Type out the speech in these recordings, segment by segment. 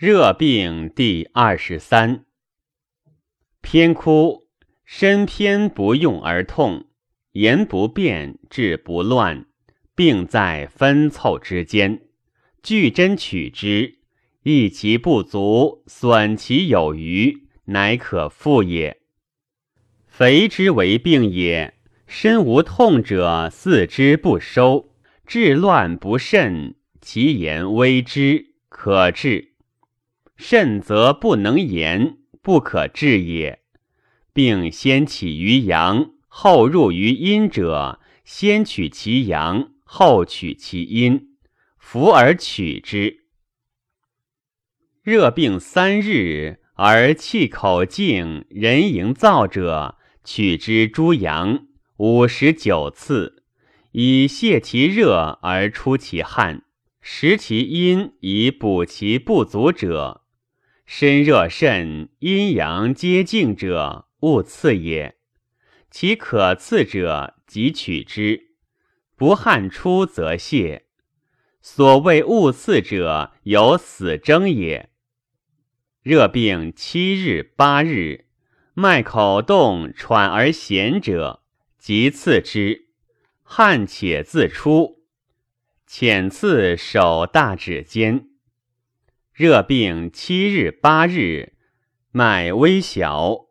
热病第二十三。偏枯，身偏不用而痛，言不变，志不乱，病在分凑之间。据真取之，益其不足，损其有余，乃可复也。肥之为病也，身无痛者，四肢不收，志乱不慎，其言微之，可治。肾则不能言，不可治也。病先起于阳，后入于阴者，先取其阳，后取其阴，服而取之。热病三日而气口静，人营燥者，取之诸阳五十九次，以泄其热而出其汗，食其阴以补其不足者。身热甚，阴阳皆静者，勿刺也。其可刺者，即取之。不汗出则泄。所谓勿刺者，有死征也。热病七日八日，脉口动喘而弦者，即刺之。汗且自出，浅刺手大指间。热病七日八日，脉微小，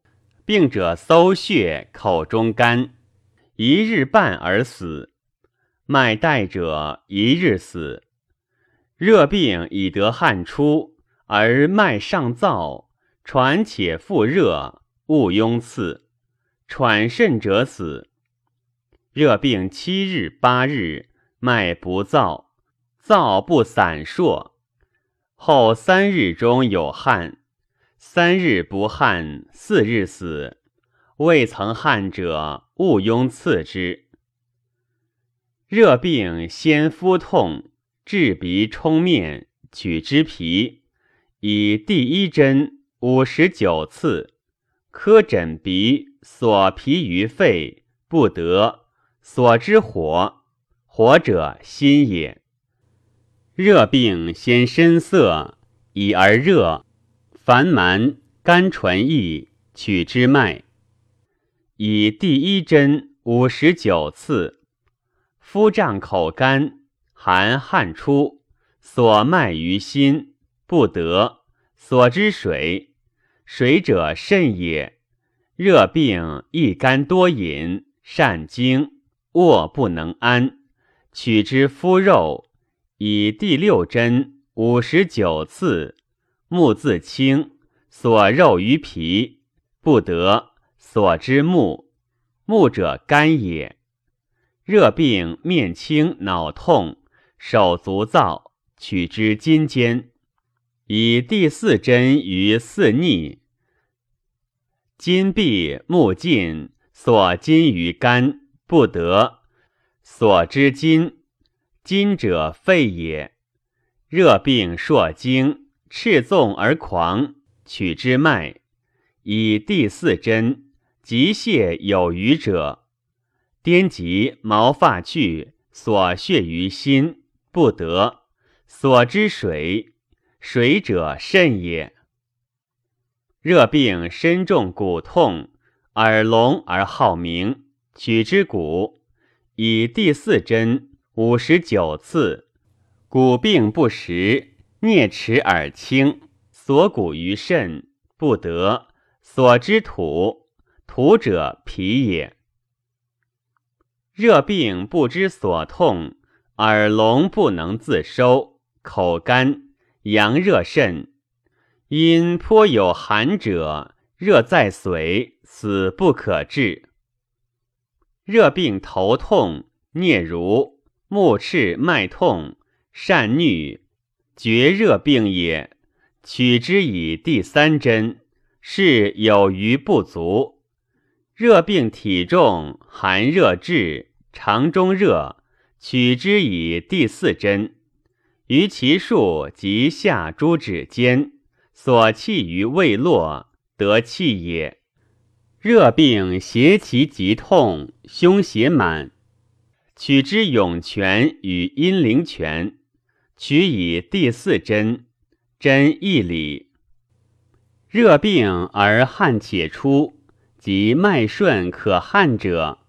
病者搜血，口中干，一日半而死。脉带者一日死。热病已得汗出，而脉上燥，喘且复热，勿庸刺。喘甚者死。热病七日八日，脉不燥，燥不散烁。后三日中有汗，三日不汗，四日死。未曾汗者，勿庸刺之。热病先肤痛，治鼻冲面，取之皮，以第一针五十九次，科诊鼻，所皮于肺，不得。所之火，火者心也。热病先深色，以而热，烦蛮，肝纯易，取之脉，以第一针五十九次。夫胀口干，寒汗出，所脉于心，不得。所之水，水者肾也。热病易肝多饮，善惊，卧不能安，取之肤肉。以第六针五十九次，目自清，所肉于皮，不得。所之目，目者肝也。热病面青，脑痛，手足燥，取之筋间。以第四针于四逆，筋闭，目尽，所筋于肝，不得。所之筋。今者肺也，热病朔经，赤纵而狂，取之脉，以第四针，急泄有余者，颠及毛发去，所血于心，不得。所之水，水者肾也。热病身重骨痛，耳聋而好鸣，取之骨，以第四针。五十九次，骨病不食，啮齿耳清，锁骨于肾，不得。所之土，土者脾也。热病不知所痛，耳聋不能自收，口干，阳热甚，因颇有寒者，热在髓，死不可治。热病头痛，啮如。目赤脉痛，善衄，绝热病也。取之以第三针，是有余不足。热病体重，寒热滞，肠中热，取之以第四针，于其数及下诸指间，所气于未落，得气也。热病邪其急痛，胸胁满。取之涌泉与阴陵泉，取以第四针，针一理。热病而汗且出，即脉顺可汗者，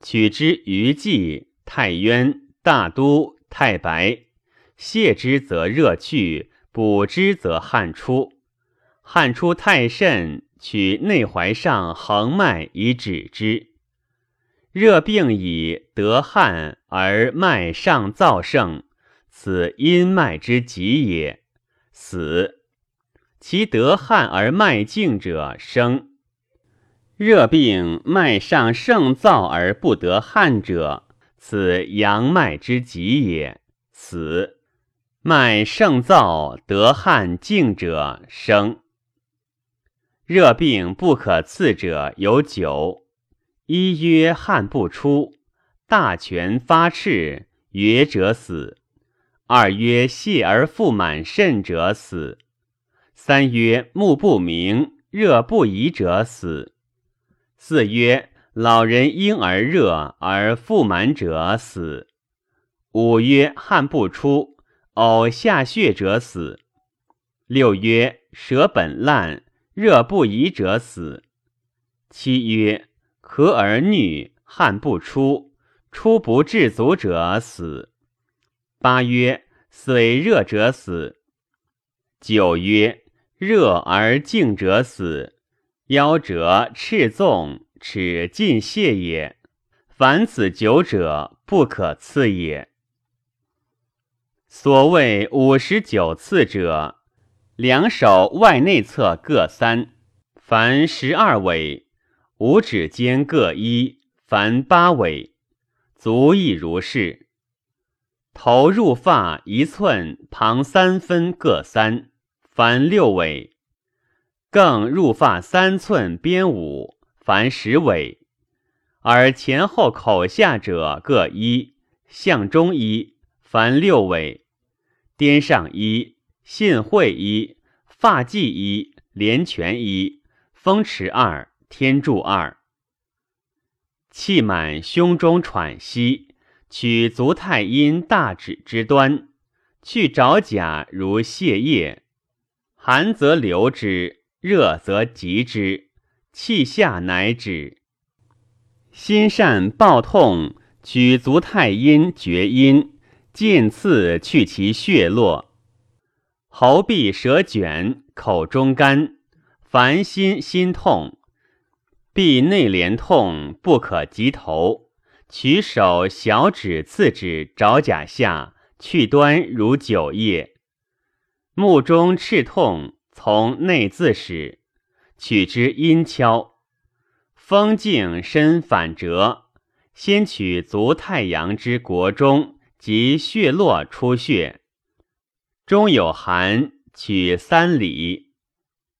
取之于济、太渊、大都、太白，泻之则热去，补之则汗出。汗出太甚，取内踝上横脉以止之。热病已得汗而脉上燥盛，此阴脉之急也。死。其得汗而脉静者生。热病脉上盛燥而不得汗者，此阳脉之急也。死。脉盛燥得汗静者生。热病不可刺者有九。一曰汗不出，大泉发赤，厥者死；二曰泻而腹满肾者死；三曰目不明，热不移者死；四曰老人婴儿热而腹满者死；五曰汗不出，呕下血者死；六曰舌本烂，热不移者死；七曰。咳而衄，汗不出，出不至足者死。八曰：虽热者死。九曰：热而静者死。夭折赤纵，齿尽泻也。凡此九者，不可刺也。所谓五十九次者，两手外内侧各三，凡十二尾。五指间各一，凡八尾，足亦如是。头入发一寸，旁三分各三，凡六尾。更入发三寸，边五，凡十尾。而前后口下者各一，向中一，凡六尾。颠上一，信会一，发髻一，连泉一，风池二。天柱二，气满胸中喘息，取足太阴大指之端，去爪甲如泻液，寒则留之，热则急之，气下乃止。心善暴痛，取足太阴厥阴，渐刺去其血络。喉闭舌卷，口中干，烦心心痛。必内连痛，不可及头。取手小指、次指、爪甲下，去端如酒液。目中赤痛，从内自始。取之阴跷。风静身反折，先取足太阳之国中及血络出血。中有寒，取三里。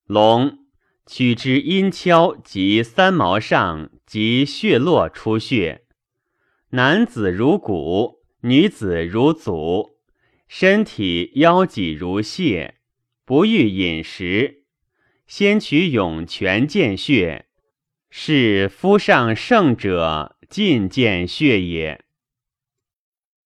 龙。取之阴跷及三毛上及血络出血，男子如骨，女子如足，身体腰脊如蟹，不欲饮食。先取涌泉见血，是夫上盛者尽见血也。